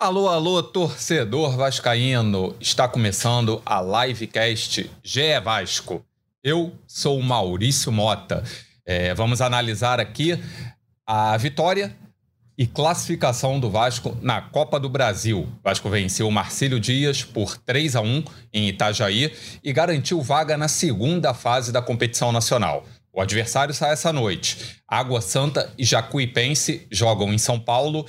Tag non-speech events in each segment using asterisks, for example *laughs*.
Alô, alô, torcedor vascaíno! Está começando a livecast GE Vasco. Eu sou o Maurício Mota. É, vamos analisar aqui a vitória e classificação do Vasco na Copa do Brasil. O Vasco venceu o Marcílio Dias por 3 a 1 em Itajaí e garantiu vaga na segunda fase da competição nacional. O adversário sai essa noite. Água Santa e Jacuipense jogam em São Paulo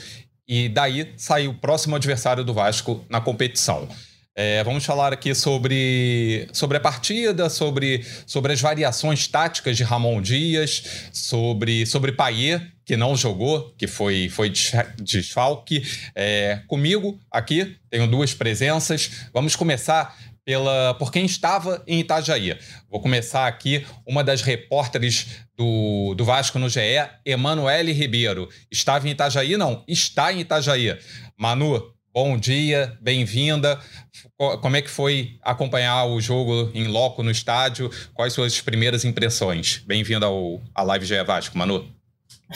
e daí sai o próximo adversário do Vasco na competição. É, vamos falar aqui sobre, sobre a partida, sobre, sobre as variações táticas de Ramon Dias, sobre, sobre Paier, que não jogou, que foi, foi desfalque. É, comigo aqui, tenho duas presenças. Vamos começar pela, por quem estava em Itajaí. Vou começar aqui, uma das repórteres do, do Vasco no GE, Emanuele Ribeiro. Estava em Itajaí? Não, está em Itajaí. Manu, bom dia, bem-vinda. Como é que foi acompanhar o jogo em loco no estádio? Quais suas primeiras impressões? Bem-vinda à Live GE Vasco, Manu.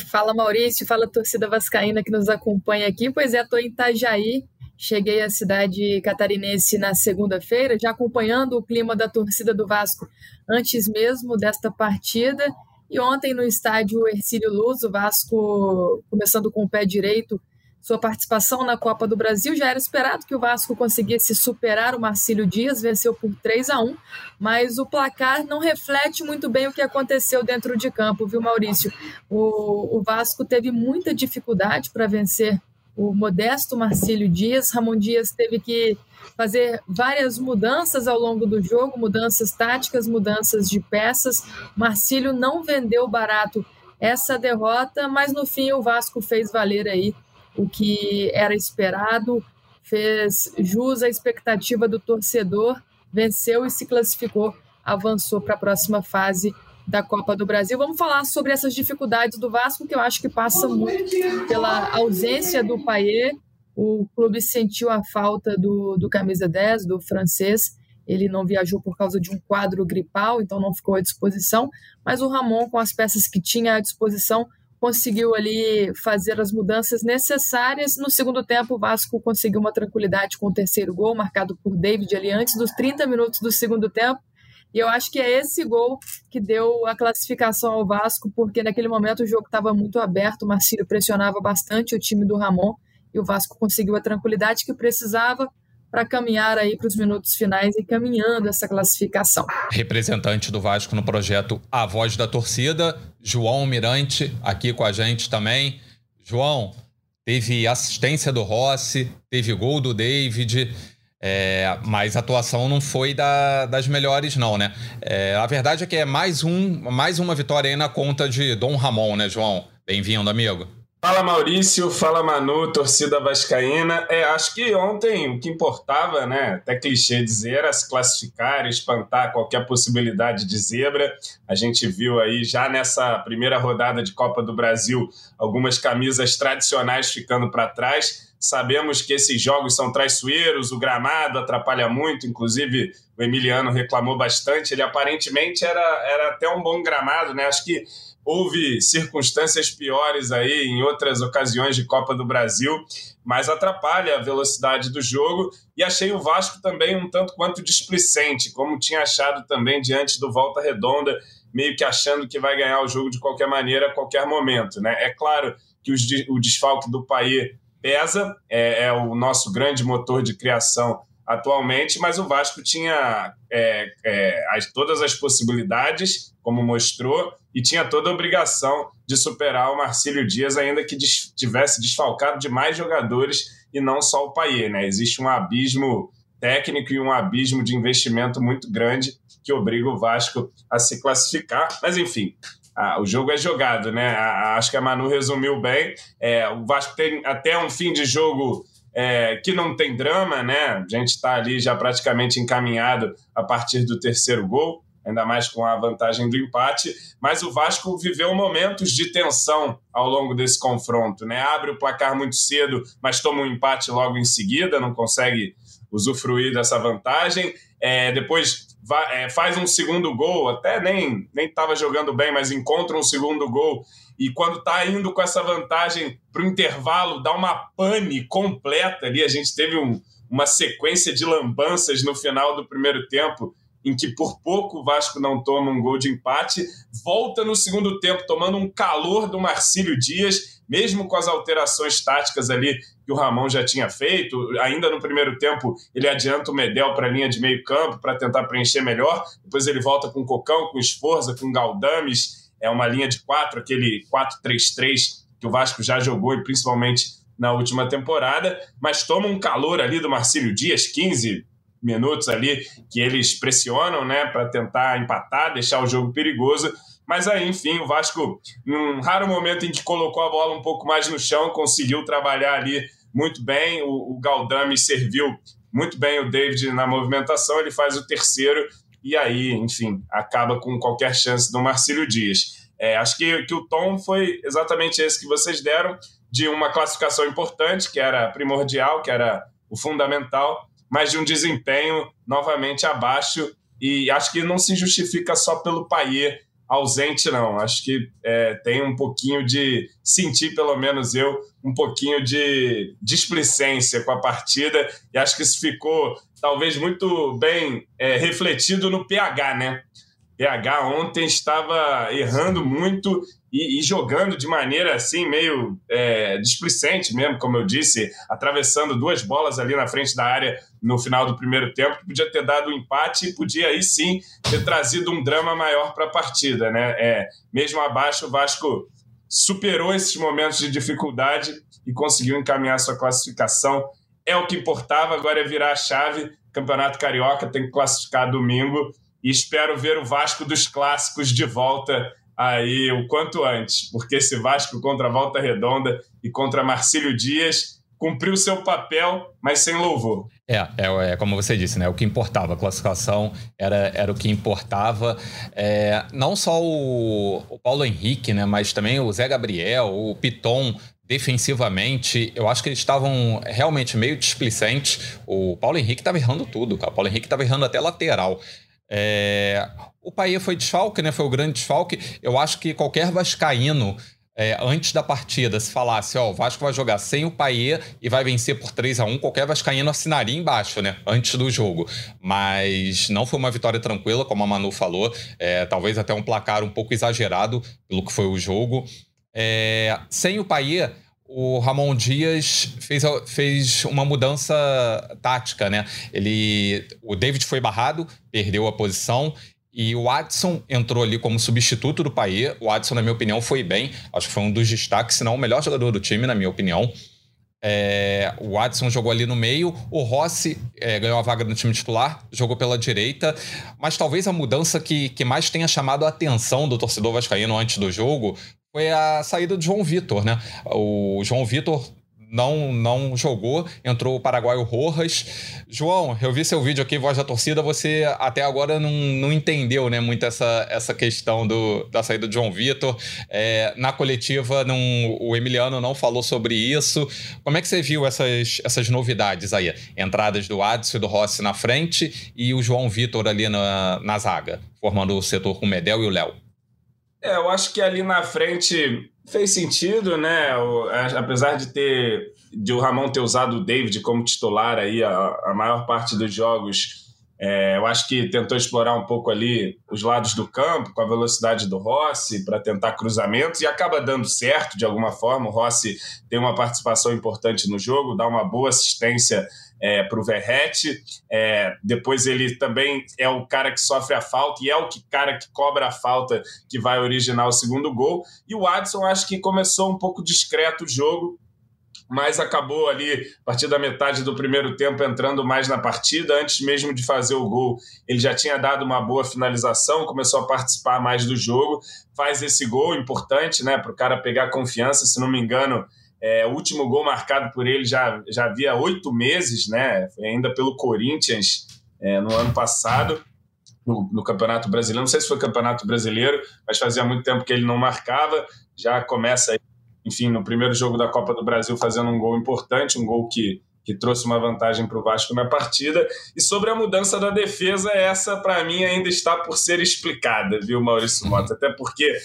Fala Maurício, fala torcida vascaína que nos acompanha aqui. Pois é, estou em Itajaí, Cheguei à cidade catarinense na segunda-feira, já acompanhando o clima da torcida do Vasco antes mesmo desta partida. E ontem no estádio Ercílio Luz, o Vasco começando com o pé direito, sua participação na Copa do Brasil. Já era esperado que o Vasco conseguisse superar o Marcílio Dias, venceu por 3 a 1 mas o placar não reflete muito bem o que aconteceu dentro de campo, viu, Maurício? O, o Vasco teve muita dificuldade para vencer o modesto Marcílio Dias. Ramon Dias teve que fazer várias mudanças ao longo do jogo, mudanças táticas, mudanças de peças. Marcílio não vendeu barato essa derrota, mas no fim o Vasco fez valer aí o que era esperado, fez jus à expectativa do torcedor, venceu e se classificou, avançou para a próxima fase da Copa do Brasil. Vamos falar sobre essas dificuldades do Vasco, que eu acho que passa muito pela ausência do Paier. O clube sentiu a falta do, do camisa 10, do francês. Ele não viajou por causa de um quadro gripal, então não ficou à disposição. Mas o Ramon, com as peças que tinha à disposição, conseguiu ali fazer as mudanças necessárias. No segundo tempo, o Vasco conseguiu uma tranquilidade com o terceiro gol, marcado por David ali antes dos 30 minutos do segundo tempo. E eu acho que é esse gol que deu a classificação ao Vasco, porque naquele momento o jogo estava muito aberto, o Marcílio pressionava bastante o time do Ramon e o Vasco conseguiu a tranquilidade que precisava para caminhar aí para os minutos finais e caminhando essa classificação. Representante do Vasco no projeto A Voz da Torcida, João Mirante, aqui com a gente também. João, teve assistência do Rossi, teve gol do David. É, mas a atuação não foi da, das melhores, não, né? É, a verdade é que é mais, um, mais uma vitória aí na conta de Dom Ramon, né, João? Bem-vindo, amigo. Fala Maurício, fala Manu, torcida vascaína. É, acho que ontem o que importava, né, até clichê dizer, era se classificar, espantar qualquer possibilidade de zebra. A gente viu aí já nessa primeira rodada de Copa do Brasil algumas camisas tradicionais ficando para trás. Sabemos que esses jogos são traiçoeiros, o gramado atrapalha muito, inclusive o Emiliano reclamou bastante. Ele aparentemente era, era até um bom gramado, né? Acho que houve circunstâncias piores aí em outras ocasiões de Copa do Brasil, mas atrapalha a velocidade do jogo. E achei o Vasco também um tanto quanto displicente, como tinha achado também diante do Volta Redonda, meio que achando que vai ganhar o jogo de qualquer maneira, a qualquer momento. Né? É claro que o desfalque do Paí pesa, é, é o nosso grande motor de criação atualmente, mas o Vasco tinha é, é, as, todas as possibilidades, como mostrou, e tinha toda a obrigação de superar o Marcílio Dias, ainda que des, tivesse desfalcado de mais jogadores e não só o Paier. Né? Existe um abismo técnico e um abismo de investimento muito grande que obriga o Vasco a se classificar. Mas, enfim, ah, o jogo é jogado, né? acho que a Manu resumiu bem. É, o Vasco tem até um fim de jogo é, que não tem drama, né? A gente está ali já praticamente encaminhado a partir do terceiro gol, ainda mais com a vantagem do empate. Mas o Vasco viveu momentos de tensão ao longo desse confronto, né? Abre o placar muito cedo, mas toma um empate logo em seguida, não consegue usufruir dessa vantagem. É, depois vai, é, faz um segundo gol, até nem nem estava jogando bem, mas encontra um segundo gol e quando está indo com essa vantagem para o intervalo, dá uma pane completa ali. A gente teve um, uma sequência de lambanças no final do primeiro tempo, em que por pouco o Vasco não toma um gol de empate, volta no segundo tempo tomando um calor do Marcílio Dias, mesmo com as alterações táticas ali que o Ramon já tinha feito. Ainda no primeiro tempo, ele adianta o Medel para a linha de meio campo para tentar preencher melhor. Depois ele volta com o Cocão, com Esforza, com Galdames. É uma linha de quatro, aquele 4-3-3 que o Vasco já jogou e principalmente na última temporada. Mas toma um calor ali do Marcílio Dias, 15 minutos ali que eles pressionam, né, para tentar empatar, deixar o jogo perigoso. Mas aí, enfim, o Vasco, num raro momento em que colocou a bola um pouco mais no chão, conseguiu trabalhar ali muito bem. O, o Galdame serviu muito bem o David na movimentação, ele faz o terceiro e aí, enfim, acaba com qualquer chance do Marcílio Dias. É, acho que, que o tom foi exatamente esse que vocês deram, de uma classificação importante, que era primordial, que era o fundamental, mas de um desempenho novamente abaixo. E acho que não se justifica só pelo Paier ausente, não. Acho que é, tem um pouquinho de sentir, pelo menos eu, um pouquinho de displicência com a partida. E acho que isso ficou talvez muito bem é, refletido no PH, né? PH ontem estava errando muito e, e jogando de maneira assim, meio é, displicente mesmo, como eu disse, atravessando duas bolas ali na frente da área no final do primeiro tempo, que podia ter dado um empate e podia aí sim ter trazido um drama maior para a partida. Né? É, mesmo abaixo, o Vasco superou esses momentos de dificuldade e conseguiu encaminhar sua classificação. É o que importava, agora é virar a chave. Campeonato Carioca tem que classificar domingo e espero ver o Vasco dos clássicos de volta aí o quanto antes, porque esse Vasco contra a Volta Redonda e contra Marcílio Dias cumpriu seu papel, mas sem louvor. É, é, é, como você disse, né? O que importava, a classificação era, era o que importava. É, não só o, o, Paulo Henrique, né? Mas também o Zé Gabriel, o Piton. Defensivamente, eu acho que eles estavam realmente meio displicentes. O Paulo Henrique estava errando tudo, cara. O Paulo Henrique estava errando até lateral. É, o Paia foi desfalque, né? Foi o grande desfalque. Eu acho que qualquer vascaíno é, antes da partida, se falasse, ó, o Vasco vai jogar sem o Paê e vai vencer por 3 a 1 qualquer vascaíno assinaria embaixo, né? Antes do jogo. Mas não foi uma vitória tranquila, como a Manu falou. É, talvez até um placar um pouco exagerado pelo que foi o jogo. É, sem o Paê, o Ramon Dias fez, fez uma mudança tática, né? Ele, o David foi barrado, perdeu a posição e o Watson entrou ali como substituto do Paê. O Watson, na minha opinião, foi bem. Acho que foi um dos destaques, se não o melhor jogador do time, na minha opinião. É, o Watson jogou ali no meio, o Rossi é, ganhou a vaga no time titular, jogou pela direita, mas talvez a mudança que, que mais tenha chamado a atenção do torcedor vascaíno antes do jogo foi a saída do João Vitor, né? O João Vitor não, não jogou, entrou o paraguaio Rojas. João, eu vi seu vídeo aqui, Voz da Torcida, você até agora não, não entendeu né, muito essa, essa questão do, da saída do João Vitor. É, na coletiva, não, o Emiliano não falou sobre isso. Como é que você viu essas, essas novidades aí? Entradas do Adson e do Rossi na frente e o João Vitor ali na, na zaga, formando o setor com o Medel e o Léo. É, eu acho que ali na frente fez sentido, né? O, apesar de ter de o Ramon ter usado o David como titular aí a, a maior parte dos jogos, é, eu acho que tentou explorar um pouco ali os lados do campo com a velocidade do Rossi para tentar cruzamentos e acaba dando certo de alguma forma. O Rossi tem uma participação importante no jogo, dá uma boa assistência é, para o Verrete. É, depois ele também é o cara que sofre a falta e é o que, cara que cobra a falta que vai originar o segundo gol. E o Adson acho que começou um pouco discreto o jogo, mas acabou ali, a partir da metade do primeiro tempo, entrando mais na partida. Antes mesmo de fazer o gol, ele já tinha dado uma boa finalização, começou a participar mais do jogo. Faz esse gol importante, né, para o cara pegar confiança. Se não me engano, é, o último gol marcado por ele já, já havia oito meses, né? Ainda pelo Corinthians é, no ano passado, no, no, Campeonato Brasileiro. Não sei se foi Campeonato Brasileiro, mas fazia muito tempo que ele não marcava. Já começa, enfim, no primeiro jogo da Copa do Brasil, fazendo um gol importante, um gol que, que trouxe uma vantagem para o Vasco na partida. E sobre a mudança da defesa, essa, para mim, ainda está por ser explicada, viu, Maurício Mota? Até porque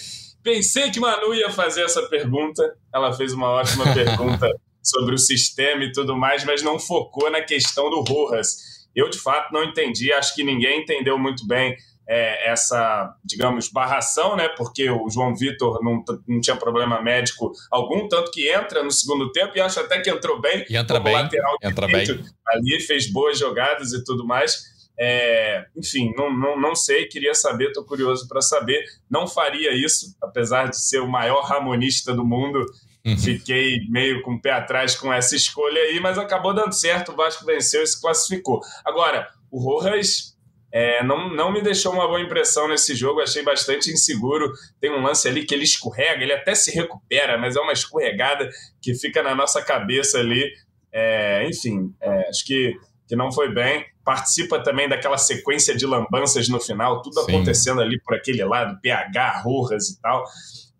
Pensei que Manu ia fazer essa pergunta. Ela fez uma ótima *laughs* pergunta sobre o sistema e tudo mais, mas não focou na questão do Rojas. Eu, de fato, não entendi. Acho que ninguém entendeu muito bem é, essa, digamos, barração, né? Porque o João Vitor não, não tinha problema médico algum, tanto que entra no segundo tempo e acho até que entrou bem. E entra bem, lateral entra direito, bem. Ali fez boas jogadas e tudo mais. É, enfim, não, não, não sei, queria saber, estou curioso para saber. Não faria isso, apesar de ser o maior ramonista do mundo. Uhum. Fiquei meio com o pé atrás com essa escolha aí, mas acabou dando certo. O Vasco venceu e se classificou. Agora, o Rojas é, não, não me deixou uma boa impressão nesse jogo, achei bastante inseguro. Tem um lance ali que ele escorrega, ele até se recupera, mas é uma escorregada que fica na nossa cabeça ali. É, enfim, é, acho que, que não foi bem participa também daquela sequência de lambanças no final, tudo Sim. acontecendo ali por aquele lado, PH, Rojas e tal.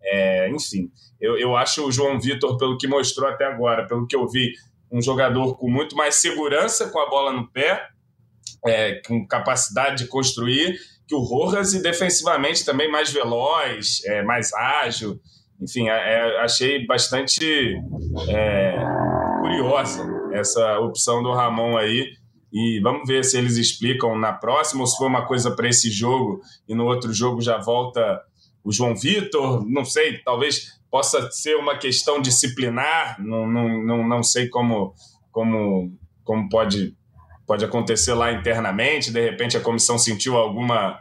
É, enfim, eu, eu acho o João Vitor, pelo que mostrou até agora, pelo que eu vi, um jogador com muito mais segurança com a bola no pé, é, com capacidade de construir, que o Rojas e defensivamente também mais veloz, é, mais ágil. Enfim, é, é achei bastante é, curiosa essa opção do Ramon aí e vamos ver se eles explicam na próxima ou se foi uma coisa para esse jogo e no outro jogo já volta o João Vitor. Não sei, talvez possa ser uma questão disciplinar. Não, não, não, não sei como, como, como pode, pode acontecer lá internamente. De repente a comissão sentiu alguma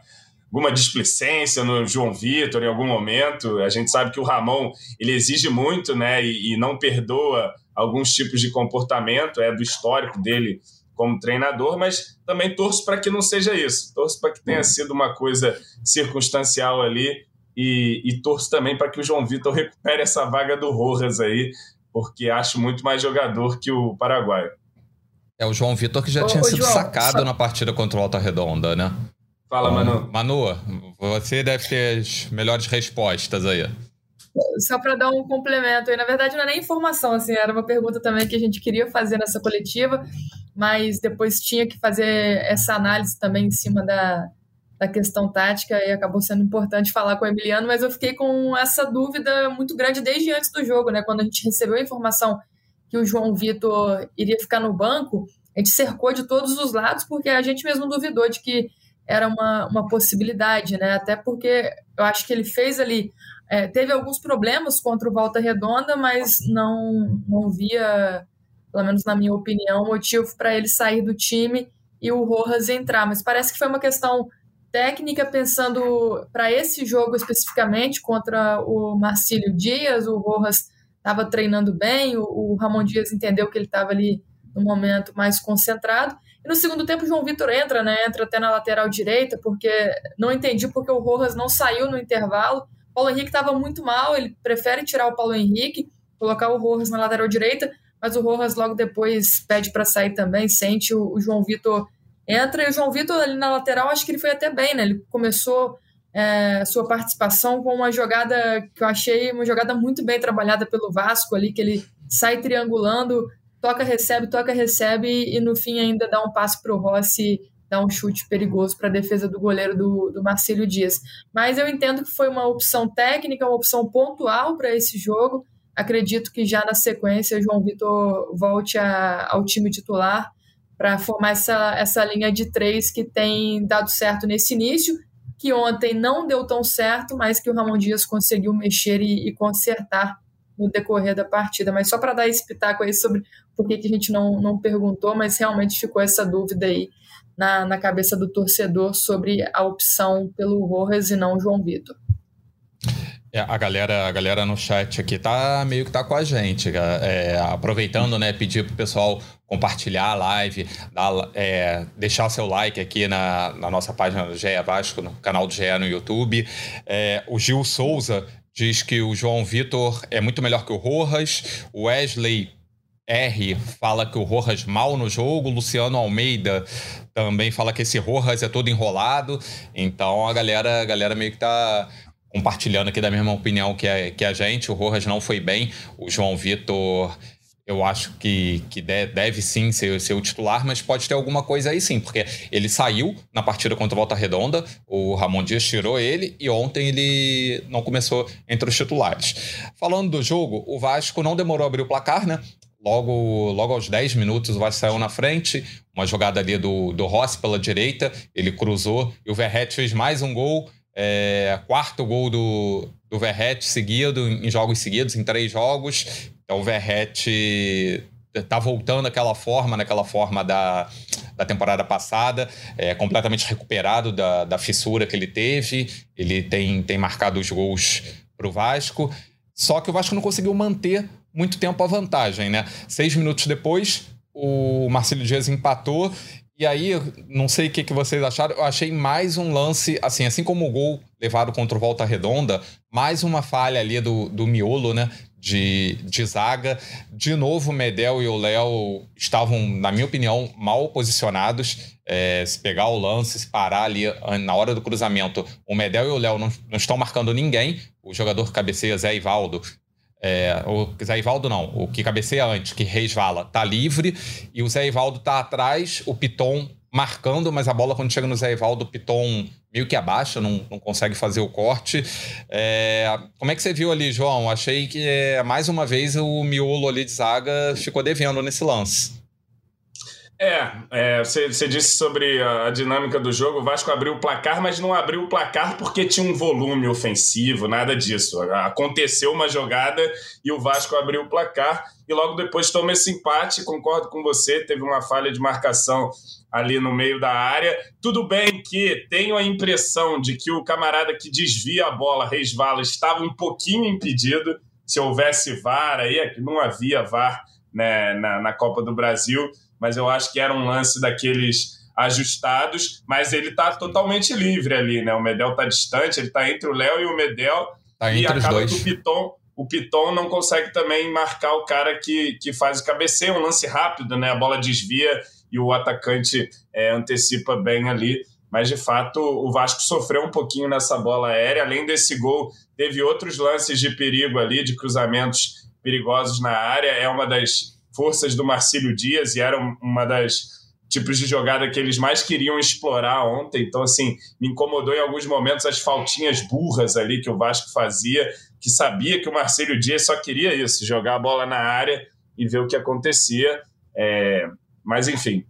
alguma displicência no João Vitor em algum momento. A gente sabe que o Ramon ele exige muito, né, e, e não perdoa alguns tipos de comportamento, é do histórico dele como treinador, mas também torço para que não seja isso. Torço para que tenha sido uma coisa circunstancial ali e, e torço também para que o João Vitor *laughs* recupere essa vaga do Rojas aí, porque acho muito mais jogador que o Paraguai. É o João Vitor que já ô, tinha ô, sido João, sacado só... na partida contra o Alta Redonda, né? Fala, Manu. Manu, você deve ter as melhores respostas aí. Só para dar um complemento aí, na verdade não é nem informação, assim, era uma pergunta também que a gente queria fazer nessa coletiva mas depois tinha que fazer essa análise também em cima da, da questão tática e acabou sendo importante falar com o Emiliano, mas eu fiquei com essa dúvida muito grande desde antes do jogo, né? Quando a gente recebeu a informação que o João Vitor iria ficar no banco, a gente cercou de todos os lados, porque a gente mesmo duvidou de que era uma, uma possibilidade, né? Até porque eu acho que ele fez ali. É, teve alguns problemas contra o Volta Redonda, mas não, não via pelo menos na minha opinião, motivo para ele sair do time e o Rojas entrar. Mas parece que foi uma questão técnica, pensando para esse jogo especificamente contra o Marcílio Dias. O Rojas estava treinando bem, o, o Ramon Dias entendeu que ele estava ali no momento mais concentrado. E no segundo tempo o João Vitor entra, né? Entra até na lateral direita, porque não entendi porque o Rojas não saiu no intervalo. Paulo Henrique estava muito mal, ele prefere tirar o Paulo Henrique, colocar o Rojas na lateral direita mas o Rojas logo depois pede para sair também, sente o, o, João Vitor entra, e o João Vitor ali na lateral, acho que ele foi até bem, né? Ele começou é, sua participação com uma jogada que eu achei uma jogada muito bem trabalhada pelo Vasco ali, que ele sai triangulando, toca, recebe, toca, recebe, e no fim ainda dá um passo para o Rossi dar um chute perigoso para a defesa do goleiro do, do Dias. Mas eu entendo que foi uma opção técnica, uma opção pontual para esse jogo, Acredito que já na sequência João Vitor volte a, ao time titular para formar essa, essa linha de três que tem dado certo nesse início, que ontem não deu tão certo, mas que o Ramon Dias conseguiu mexer e, e consertar no decorrer da partida. Mas só para dar esse pitaco aí sobre por que, que a gente não, não perguntou, mas realmente ficou essa dúvida aí na, na cabeça do torcedor sobre a opção pelo Rojas e não João Vitor. É, a galera, a galera no chat aqui tá meio que tá com a gente, é, aproveitando, né, pedir pro pessoal compartilhar a live, dar, é, deixar seu like aqui na, na nossa página do GE Vasco, no canal do GE no YouTube. É, o Gil Souza diz que o João Vitor é muito melhor que o Rojas. O Wesley R fala que o Rojas mal no jogo. Luciano Almeida também fala que esse Rojas é todo enrolado. Então a galera, a galera meio que tá compartilhando aqui da mesma opinião que a, que a gente. O Rojas não foi bem. O João Vitor, eu acho que, que deve sim ser, ser o titular, mas pode ter alguma coisa aí sim, porque ele saiu na partida contra o Volta Redonda, o Ramon Dias tirou ele e ontem ele não começou entre os titulares. Falando do jogo, o Vasco não demorou a abrir o placar, né? Logo, logo aos 10 minutos o Vasco saiu na frente, uma jogada ali do, do Rossi pela direita, ele cruzou e o Verret fez mais um gol, é, quarto gol do, do Verret seguido, em jogos seguidos, em três jogos. Então o Verret tá voltando àquela forma, naquela forma da, da temporada passada, é, completamente recuperado da, da fissura que ele teve. Ele tem, tem marcado os gols para o Vasco. Só que o Vasco não conseguiu manter muito tempo a vantagem, né? Seis minutos depois, o Marcelo Dias empatou. E aí, não sei o que, que vocês acharam, eu achei mais um lance, assim, assim como o gol levado contra o Volta Redonda, mais uma falha ali do, do miolo, né? de, de zaga. De novo, o Medel e o Léo estavam, na minha opinião, mal posicionados. É, se pegar o lance, se parar ali na hora do cruzamento, o Medel e o Léo não, não estão marcando ninguém. O jogador cabeceia, Zé Ivaldo, é, o Zé Ivaldo não, o que cabeceia antes, que resvala, tá livre, e o Zé Ivaldo tá atrás, o Piton marcando, mas a bola quando chega no Zé Ivaldo, o Piton meio que abaixa, não, não consegue fazer o corte. É, como é que você viu ali, João? Achei que é, mais uma vez o miolo ali de zaga ficou devendo nesse lance. É, é você, você, disse sobre a dinâmica do jogo. O Vasco abriu o placar, mas não abriu o placar porque tinha um volume ofensivo, nada disso. Aconteceu uma jogada e o Vasco abriu o placar e logo depois toma esse empate. Concordo com você, teve uma falha de marcação ali no meio da área. Tudo bem que tenho a impressão de que o camarada que desvia a bola, resvala, estava um pouquinho impedido. Se houvesse VAR aí, é não havia VAR né, na, na Copa do Brasil mas eu acho que era um lance daqueles ajustados, mas ele está totalmente livre ali, né? O Medel está distante, ele está entre o Léo e o Medel, tá e acaba que o Piton, o Piton não consegue também marcar o cara que, que faz o cabeceio, um lance rápido, né? A bola desvia e o atacante é, antecipa bem ali. Mas de fato o Vasco sofreu um pouquinho nessa bola aérea. Além desse gol, teve outros lances de perigo ali, de cruzamentos perigosos na área. É uma das forças do Marcílio Dias e era uma das tipos de jogada que eles mais queriam explorar ontem. Então, assim, me incomodou em alguns momentos as faltinhas burras ali que o Vasco fazia, que sabia que o Marcílio Dias só queria isso, jogar a bola na área e ver o que acontecia. É... Mas, enfim,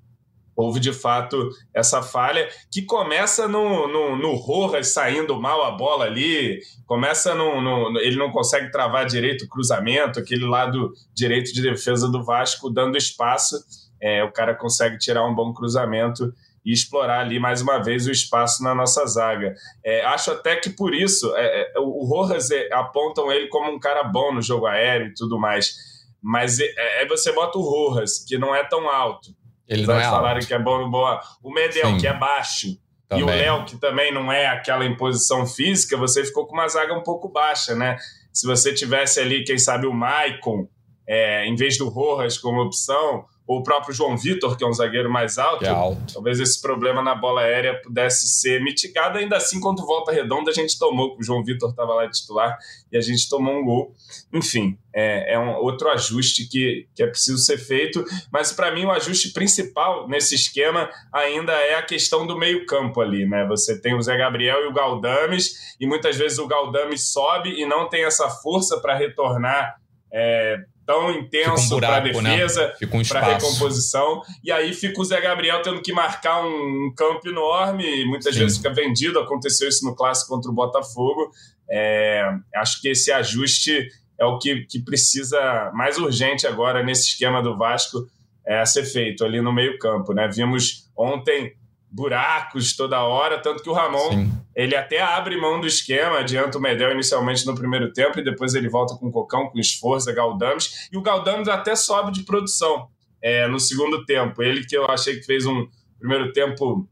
houve de fato essa falha que começa no, no, no Rojas saindo mal a bola ali, começa no, no, ele não consegue travar direito o cruzamento, aquele lado direito de defesa do Vasco dando espaço, é, o cara consegue tirar um bom cruzamento e explorar ali mais uma vez o espaço na nossa zaga. É, acho até que por isso é, é o Rojas é, apontam ele como um cara bom no jogo aéreo e tudo mais, mas é, é você bota o Rojas, que não é tão alto, ele não é que é bom, boa. O Medel, Sim. que é baixo, também. e o Léo, que também não é aquela imposição física, você ficou com uma zaga um pouco baixa, né? Se você tivesse ali, quem sabe, o Maicon, é, em vez do Rojas como opção, ou o próprio João Vitor, que é um zagueiro mais alto, é alto, talvez esse problema na bola aérea pudesse ser mitigado. Ainda assim, quando volta redonda, a gente tomou, o João Vitor estava lá de titular e a gente tomou um gol. Enfim, é, é um outro ajuste que, que é preciso ser feito. Mas para mim, o ajuste principal nesse esquema ainda é a questão do meio-campo ali, né? Você tem o Zé Gabriel e o Galdames, e muitas vezes o Galdames sobe e não tem essa força para retornar. É, tão intenso um para né? defesa, né? um para recomposição. E aí fica o Zé Gabriel tendo que marcar um campo enorme, e muitas Sim. vezes fica vendido. Aconteceu isso no clássico contra o Botafogo. É, acho que esse ajuste é o que, que precisa mais urgente agora nesse esquema do Vasco é, a ser feito ali no meio-campo. Né? Vimos ontem buracos toda hora, tanto que o Ramon Sim. ele até abre mão do esquema, adianta o Medel inicialmente no primeiro tempo e depois ele volta com o Cocão, com esforço, Galdames, e o Galdames até sobe de produção é, no segundo tempo. Ele que eu achei que fez um primeiro tempo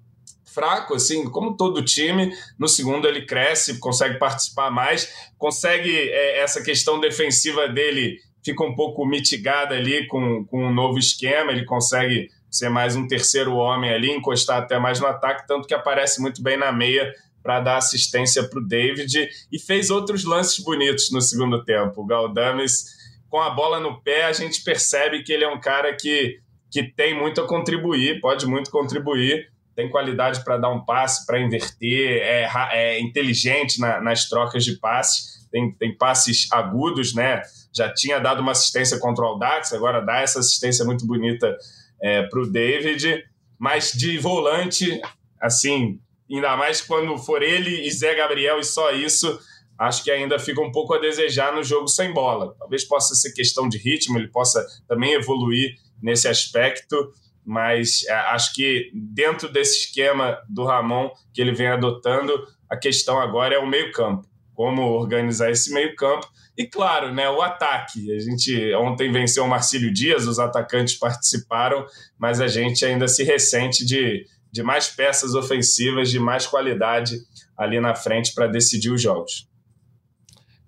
fraco, assim, como todo time. No segundo ele cresce, consegue participar mais, consegue é, essa questão defensiva dele fica um pouco mitigada ali com, com um novo esquema, ele consegue ser mais um terceiro homem ali, encostar até mais no ataque, tanto que aparece muito bem na meia para dar assistência para o David e fez outros lances bonitos no segundo tempo. O Galdames com a bola no pé, a gente percebe que ele é um cara que, que tem muito a contribuir, pode muito contribuir, tem qualidade para dar um passe, para inverter, é, é inteligente na, nas trocas de passe, tem, tem passes agudos, né? Já tinha dado uma assistência contra o Aldax, agora dá essa assistência muito bonita é, para o David, mas de volante, assim, ainda mais quando for ele e Zé Gabriel e só isso, acho que ainda fica um pouco a desejar no jogo sem bola. Talvez possa ser questão de ritmo, ele possa também evoluir nesse aspecto, mas é, acho que dentro desse esquema do Ramon que ele vem adotando, a questão agora é o meio-campo. Como organizar esse meio-campo e claro, né, o ataque. A gente ontem venceu o Marcílio Dias, os atacantes participaram, mas a gente ainda se ressente de, de mais peças ofensivas, de mais qualidade ali na frente para decidir os jogos.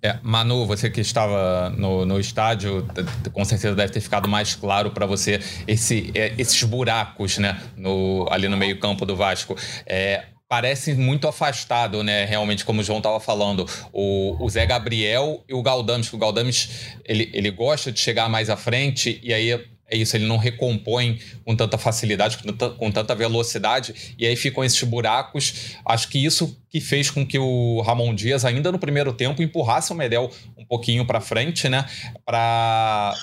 É, Manu, você que estava no, no estádio, com certeza deve ter ficado mais claro para você esse, é, esses buracos né, no, ali no meio-campo do Vasco. É, parece muito afastado, né? Realmente, como o João estava falando, o, o, Zé Gabriel e o Galdames, o Galdames ele, ele gosta de chegar mais à frente e aí é isso, ele não recompõe com tanta facilidade, com tanta, com tanta, velocidade, e aí ficam esses buracos. Acho que isso que fez com que o Ramon Dias, ainda no primeiro tempo, empurrasse o Medel um pouquinho para frente, né? Para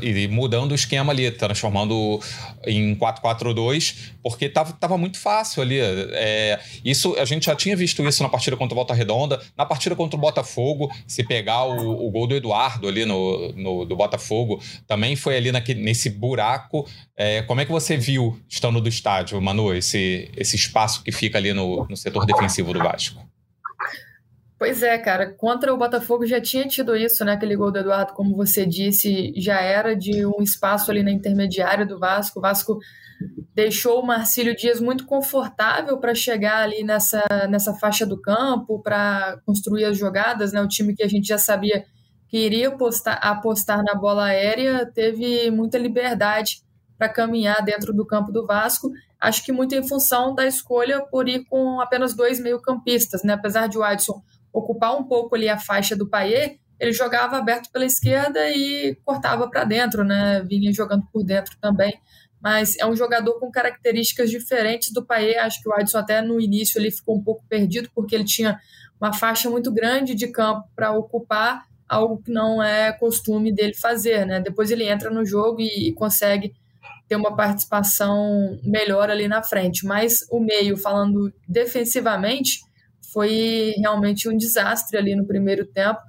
e mudando o esquema ali, transformando em 4-4-2, porque tava, tava muito fácil ali. É, isso A gente já tinha visto isso na partida contra o Volta Redonda, na partida contra o Botafogo, se pegar o, o gol do Eduardo ali no, no, do Botafogo, também foi ali nesse buraco. É, como é que você viu, estando do estádio, Manu, esse, esse espaço que fica ali no, no setor defensivo do Vasco? Pois é, cara. Contra o Botafogo já tinha tido isso, né? Aquele gol do Eduardo, como você disse, já era de um espaço ali na intermediária do Vasco. O Vasco deixou o Marcílio Dias muito confortável para chegar ali nessa, nessa faixa do campo, para construir as jogadas, né? O time que a gente já sabia que iria apostar, apostar na bola aérea teve muita liberdade para caminhar dentro do campo do Vasco. Acho que muito em função da escolha por ir com apenas dois meio-campistas, né? Apesar de o Adson ocupar um pouco ali a faixa do Paier, ele jogava aberto pela esquerda e cortava para dentro, né? Vinha jogando por dentro também. Mas é um jogador com características diferentes do Paier. Acho que o Adson até no início ele ficou um pouco perdido porque ele tinha uma faixa muito grande de campo para ocupar, algo que não é costume dele fazer, né? Depois ele entra no jogo e, e consegue ter uma participação melhor ali na frente. Mas o meio, falando defensivamente, foi realmente um desastre ali no primeiro tempo.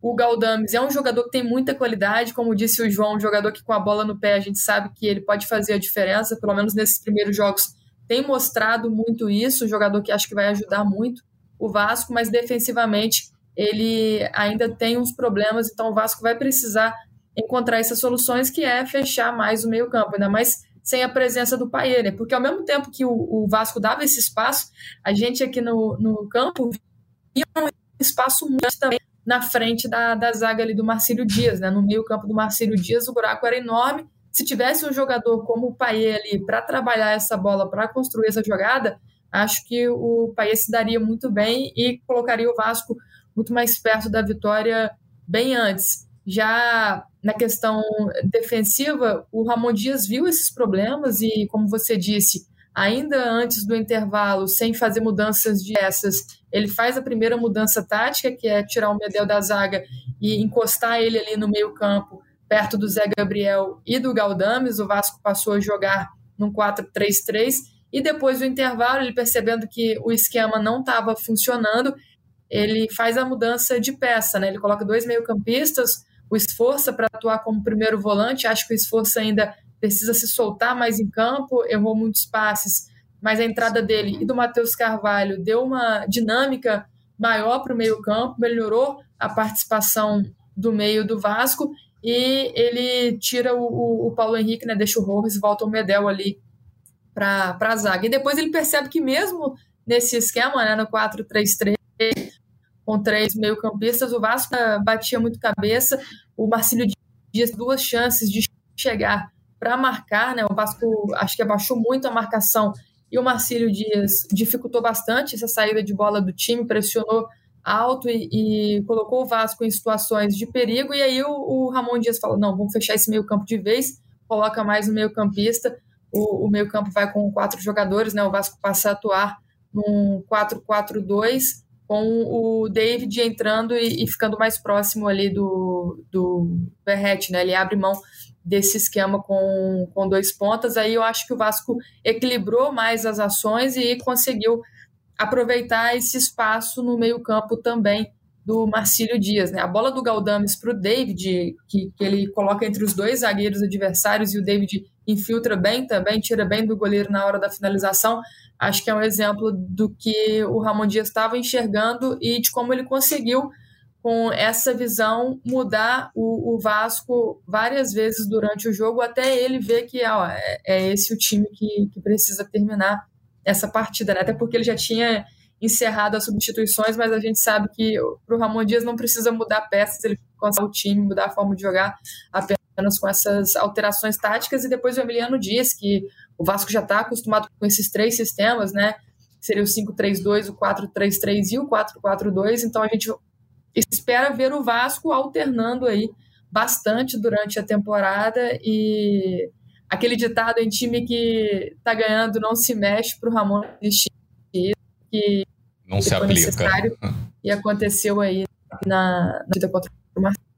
O Galdames é um jogador que tem muita qualidade, como disse o João, um jogador que com a bola no pé a gente sabe que ele pode fazer a diferença, pelo menos nesses primeiros jogos tem mostrado muito isso, um jogador que acho que vai ajudar muito o Vasco, mas defensivamente ele ainda tem uns problemas, então o Vasco vai precisar encontrar essas soluções que é fechar mais o meio-campo, ainda mais sem a presença do né? Porque ao mesmo tempo que o, o, Vasco dava esse espaço, a gente aqui no, no campo via um espaço muito também na frente da, da zaga ali do Marcílio Dias, né? No meio campo do Marcílio Dias, o buraco era enorme. Se tivesse um jogador como o Paier ali para trabalhar essa bola, para construir essa jogada, acho que o Paier se daria muito bem e colocaria o Vasco muito mais perto da vitória bem antes. Já na questão defensiva, o Ramon Dias viu esses problemas e, como você disse, ainda antes do intervalo, sem fazer mudanças dessas, ele faz a primeira mudança tática, que é tirar o Medel da zaga e encostar ele ali no meio-campo, perto do Zé Gabriel e do Galdames. O Vasco passou a jogar num 4-3-3 e depois do intervalo, ele percebendo que o esquema não estava funcionando, ele faz a mudança de peça, né? Ele coloca dois meio-campistas, o Esforça para atuar como primeiro volante. Acho que o Esforça ainda precisa se soltar mais em campo, errou muitos passes, mas a entrada dele e do Matheus Carvalho deu uma dinâmica maior para o meio-campo, melhorou a participação do meio do Vasco e ele tira o, o Paulo Henrique, né, deixa o Rojas e volta o Medel ali para a zaga. E depois ele percebe que mesmo nesse esquema, né, no 4-3-3, com três meio-campistas, o Vasco batia muito cabeça, o Marcílio Dias duas chances de chegar para marcar, né? O Vasco acho que abaixou muito a marcação e o Marcílio Dias dificultou bastante essa saída de bola do time, pressionou alto e, e, colocou o Vasco em situações de perigo. E aí o, o Ramon Dias falou: não, vamos fechar esse meio-campo de vez, coloca mais um meio-campista. O, o meio-campo vai com quatro jogadores, né? O Vasco passa a atuar num 4-4-2, com o David entrando e, e, ficando mais próximo ali do, do Verret, né? Ele abre mão desse esquema com, com dois pontas. Aí eu acho que o Vasco equilibrou mais as ações e conseguiu aproveitar esse espaço no meio-campo também do Marcílio Dias. Né? A bola do Galdames para o David, que, que ele coloca entre os dois zagueiros adversários e o David infiltra bem também, tira bem do goleiro na hora da finalização. Acho que é um exemplo do que o Ramon Dias estava enxergando e de como ele conseguiu, com essa visão, mudar o, o Vasco várias vezes durante o jogo, até ele ver que ó, é, é esse o time que, que precisa terminar essa partida, né? até porque ele já tinha encerrado as substituições, mas a gente sabe que para o Ramon Dias não precisa mudar peças, ele consegue o time, mudar a forma de jogar apenas com essas alterações táticas, e depois o Emiliano diz que o Vasco já está acostumado com esses três sistemas, né? Seria o 5-3-2, o 4-3-3 e o 4-4-2, então a gente espera ver o Vasco alternando aí bastante durante a temporada e aquele ditado em time que tá ganhando não se mexe para o Ramon desistir, que não se aplica. necessário e aconteceu aí na, na vida contra o Marcelo.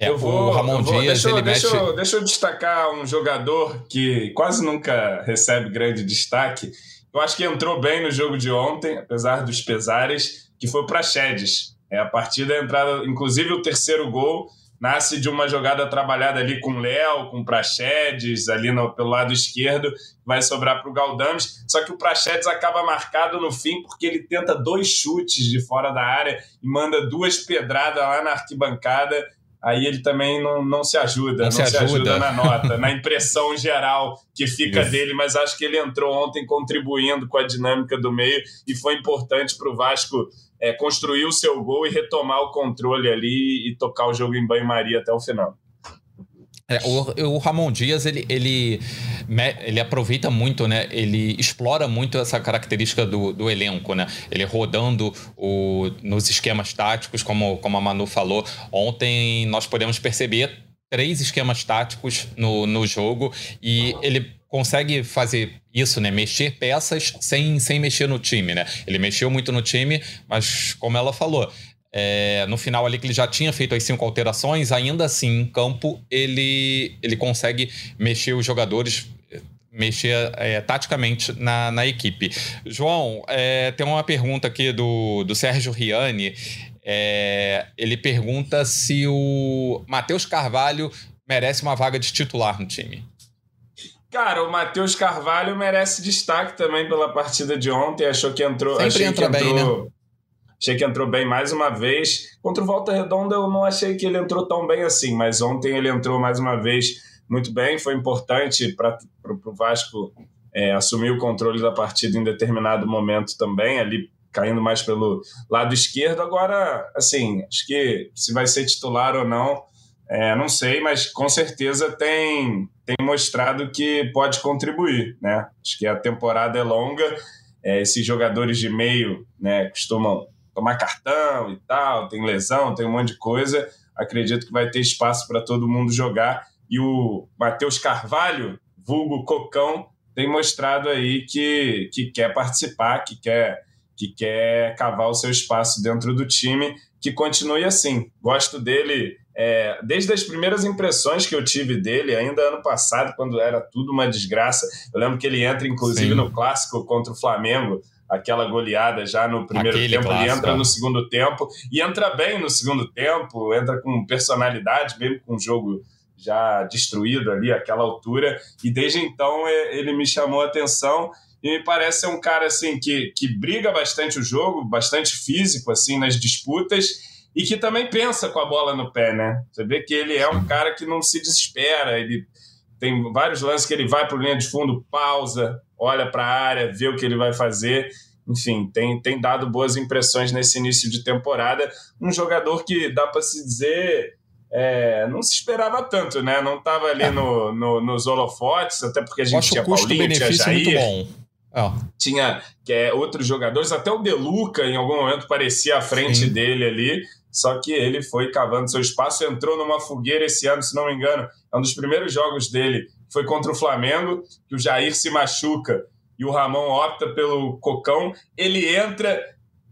É, eu vou, o Ramon vou, Dias, deixa, ele deixa, mexe... deixa eu destacar um jogador que quase nunca recebe grande destaque. Eu acho que entrou bem no jogo de ontem, apesar dos pesares, que foi para Chedes. É a partida entrada, inclusive o terceiro gol nasce de uma jogada trabalhada ali com o Léo, com o Praxedes, ali no, pelo lado esquerdo, vai sobrar para o Galdames. Só que o Praxedes acaba marcado no fim porque ele tenta dois chutes de fora da área e manda duas pedradas lá na arquibancada. Aí ele também não, não se ajuda, não, não se, ajuda. ajuda. na nota, na impressão *laughs* geral que fica Isso. dele, mas acho que ele entrou ontem contribuindo com a dinâmica do meio e foi importante para o Vasco é, construir o seu gol e retomar o controle ali e tocar o jogo em banho-maria até o final. É, o, o, Ramon Dias, ele, ele, ele aproveita muito, né? Ele explora muito essa característica do, do elenco, né? Ele rodando o, nos esquemas táticos, como, como a Manu falou. Ontem nós podemos perceber três esquemas táticos no, no jogo e ele consegue fazer isso, né? Mexer peças sem, sem mexer no time, né? Ele mexeu muito no time, mas como ela falou, é, no final ali que ele já tinha feito as cinco alterações, ainda assim, em campo, ele, ele consegue mexer os jogadores, mexer é, taticamente na, na equipe. João, é, tem uma pergunta aqui do, do Sérgio Riani. É, ele pergunta se o Matheus Carvalho merece uma vaga de titular no time. Cara, o Matheus Carvalho merece destaque também pela partida de ontem. Achou que entrou. Sempre achei entra que entrou, bem, né? Achei que entrou bem mais uma vez. Contra o Volta Redonda, eu não achei que ele entrou tão bem assim, mas ontem ele entrou mais uma vez muito bem. Foi importante para o Vasco é, assumir o controle da partida em determinado momento também, ali caindo mais pelo lado esquerdo. Agora, assim, acho que se vai ser titular ou não, é, não sei, mas com certeza tem, tem mostrado que pode contribuir, né? Acho que a temporada é longa, é, esses jogadores de meio né, costumam tomar cartão e tal, tem lesão, tem um monte de coisa. Acredito que vai ter espaço para todo mundo jogar. E o Matheus Carvalho, vulgo Cocão, tem mostrado aí que, que quer participar, que quer, que quer cavar o seu espaço dentro do time, que continue assim. Gosto dele é, desde as primeiras impressões que eu tive dele, ainda ano passado, quando era tudo uma desgraça, eu lembro que ele entra, inclusive, Sim. no clássico contra o Flamengo, aquela goleada já no primeiro Aquele tempo, clássico. ele entra no segundo tempo e entra bem no segundo tempo, entra com personalidade, mesmo com o jogo já destruído ali, àquela altura, e desde então é, ele me chamou a atenção e me parece ser um cara assim que, que briga bastante o jogo, bastante físico assim nas disputas e que também pensa com a bola no pé, né? Você vê que ele é um cara que não se desespera, ele tem vários lances que ele vai para linha de fundo, pausa, olha para a área, vê o que ele vai fazer. Enfim, tem, tem dado boas impressões nesse início de temporada. Um jogador que dá para se dizer é, não se esperava tanto, né? Não estava ali é. no, no, nos holofotes, até porque a gente tinha Paulinho, tinha Jair. Muito bom. Oh. Tinha que é, outros jogadores, até o Deluca em algum momento parecia à frente Sim. dele ali, só que ele foi cavando seu espaço, entrou numa fogueira esse ano, se não me engano, é um dos primeiros jogos dele, foi contra o Flamengo, que o Jair se machuca e o Ramon opta pelo Cocão, ele entra,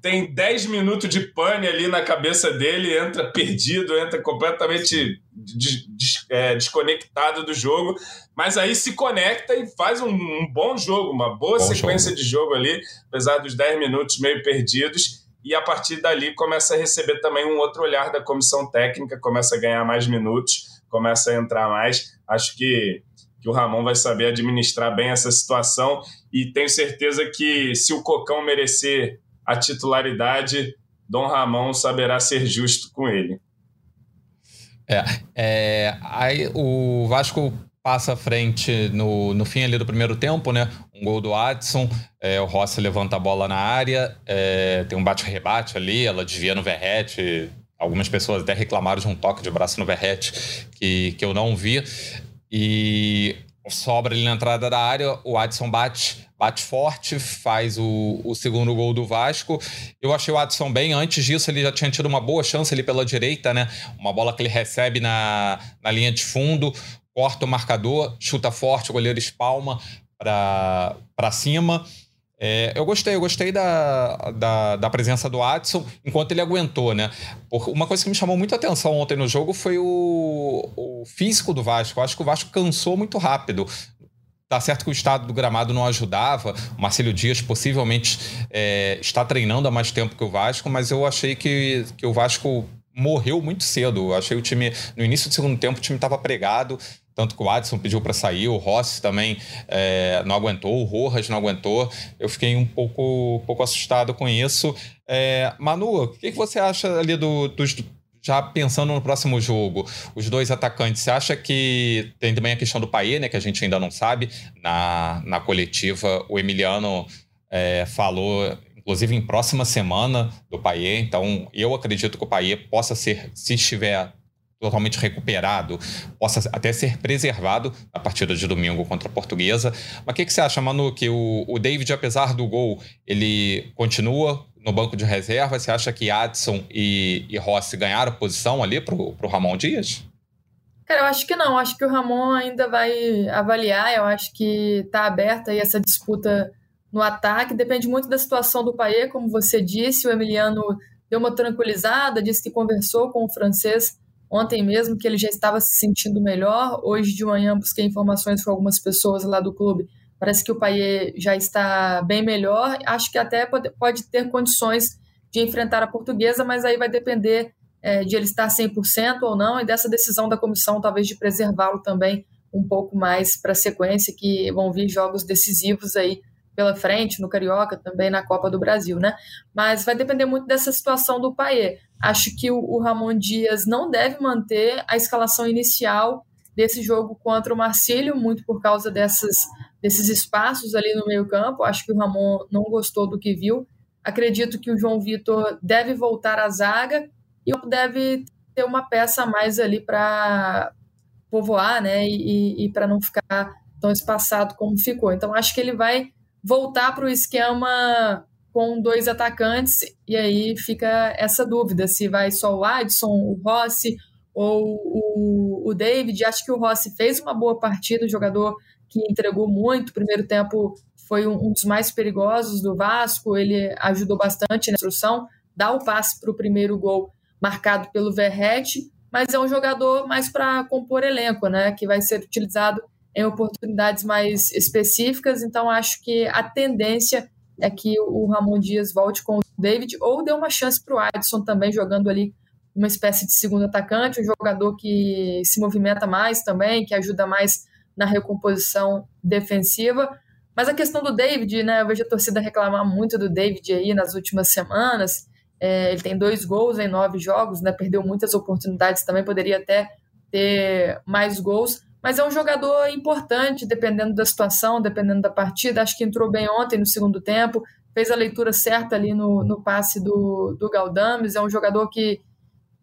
tem 10 minutos de pane ali na cabeça dele, entra perdido, entra completamente des, des, é, desconectado do jogo, mas aí se conecta e faz um, um bom jogo, uma boa bom sequência jogo. de jogo ali, apesar dos 10 minutos meio perdidos. E a partir dali começa a receber também um outro olhar da comissão técnica, começa a ganhar mais minutos, começa a entrar mais. Acho que, que o Ramon vai saber administrar bem essa situação e tenho certeza que se o Cocão merecer a titularidade, Dom Ramon saberá ser justo com ele. É, é aí o Vasco passa à frente no, no fim ali do primeiro tempo, né? Um gol do Adson, é, o Rossi levanta a bola na área, é, tem um bate-rebate ali, ela desvia no Verrete. Algumas pessoas até reclamaram de um toque de braço no Verrete que, que eu não vi. E sobra ali na entrada da área, o Adson bate, bate forte, faz o, o segundo gol do Vasco. Eu achei o Adson bem, antes disso ele já tinha tido uma boa chance ali pela direita, né? Uma bola que ele recebe na, na linha de fundo, corta o marcador, chuta forte, o goleiro espalma para cima. É, eu gostei, eu gostei da, da, da, presença do Adson enquanto ele aguentou, né? Uma coisa que me chamou muita atenção ontem no jogo foi o, o físico do Vasco. Eu acho que o Vasco cansou muito rápido. Tá certo que o estado do gramado não ajudava. O Marcelo Dias possivelmente é, está treinando há mais tempo que o Vasco, mas eu achei que, que o Vasco morreu muito cedo. Eu achei o time, no início do segundo tempo, o time estava pregado. Tanto que o Adson pediu para sair, o Rossi também é, não aguentou, o Rojas não aguentou. Eu fiquei um pouco, um pouco assustado com isso. É, Manu, o que, que você acha ali do, dos já pensando no próximo jogo, os dois atacantes, você acha que tem também a questão do Paê, né, que a gente ainda não sabe, na, na coletiva o Emiliano é, falou, inclusive em próxima semana do Paê, então eu acredito que o Paê possa ser, se estiver totalmente recuperado, possa até ser preservado na partida de domingo contra a Portuguesa. Mas o que, que, você acha, Manu, que o, o David, apesar do gol, ele continua no banco de reserva? Você acha que Adson e, e Rossi ganharam posição ali para o Ramon Dias? Cara, eu acho que não. Acho que o Ramon ainda vai avaliar. Eu acho que está aberta aí essa disputa no ataque. Depende muito da situação do Paê, como você disse. O Emiliano deu uma tranquilizada, disse que conversou com o francês ontem mesmo que ele já estava se sentindo melhor. Hoje de manhã busquei informações com algumas pessoas lá do clube. Parece que o Paier já está bem melhor. Acho que até pode, pode ter condições de enfrentar a portuguesa, mas aí vai depender é, de ele estar 100% ou não e dessa decisão da comissão, talvez de preservá-lo também um pouco mais para a sequência, que vão vir jogos decisivos aí pela frente, no Carioca, também na Copa do Brasil, né? Mas vai depender muito dessa situação do Paê. Acho que o, Ramon Dias não deve manter a escalação inicial desse jogo contra o Marcílio, muito por causa dessas, desses espaços ali no meio-campo. Acho que o Ramon não gostou do que viu. Acredito que o João Vitor deve voltar à zaga e deve ter uma peça a mais ali para povoar, né? E, e para não ficar tão espaçado como ficou. Então acho que ele vai voltar para o esquema com dois atacantes, e aí fica essa dúvida se vai só o Adson, o Rossi ou o, o David. Acho que o Rossi fez uma boa partida, o jogador que entregou muito. Primeiro tempo foi um, um dos mais perigosos do Vasco, ele ajudou bastante na instrução, dá o passe para o primeiro gol marcado pelo Verrete, mas é um jogador mais para compor elenco, né? Que vai ser utilizado em oportunidades mais específicas, então acho que a tendência é que o Ramon Dias volte com o David ou dê uma chance para o Adson também jogando ali uma espécie de segundo atacante, um jogador que se movimenta mais também, que ajuda mais na recomposição defensiva. Mas a questão do David, né? Eu vejo a torcida reclamar muito do David aí nas últimas semanas. É, ele tem dois gols em nove jogos, né? Perdeu muitas oportunidades também, poderia até ter mais gols mas é um jogador importante, dependendo da situação, dependendo da partida. Acho que entrou bem ontem no segundo tempo, fez a leitura certa ali no, no passe do, do Galdames. É um jogador que,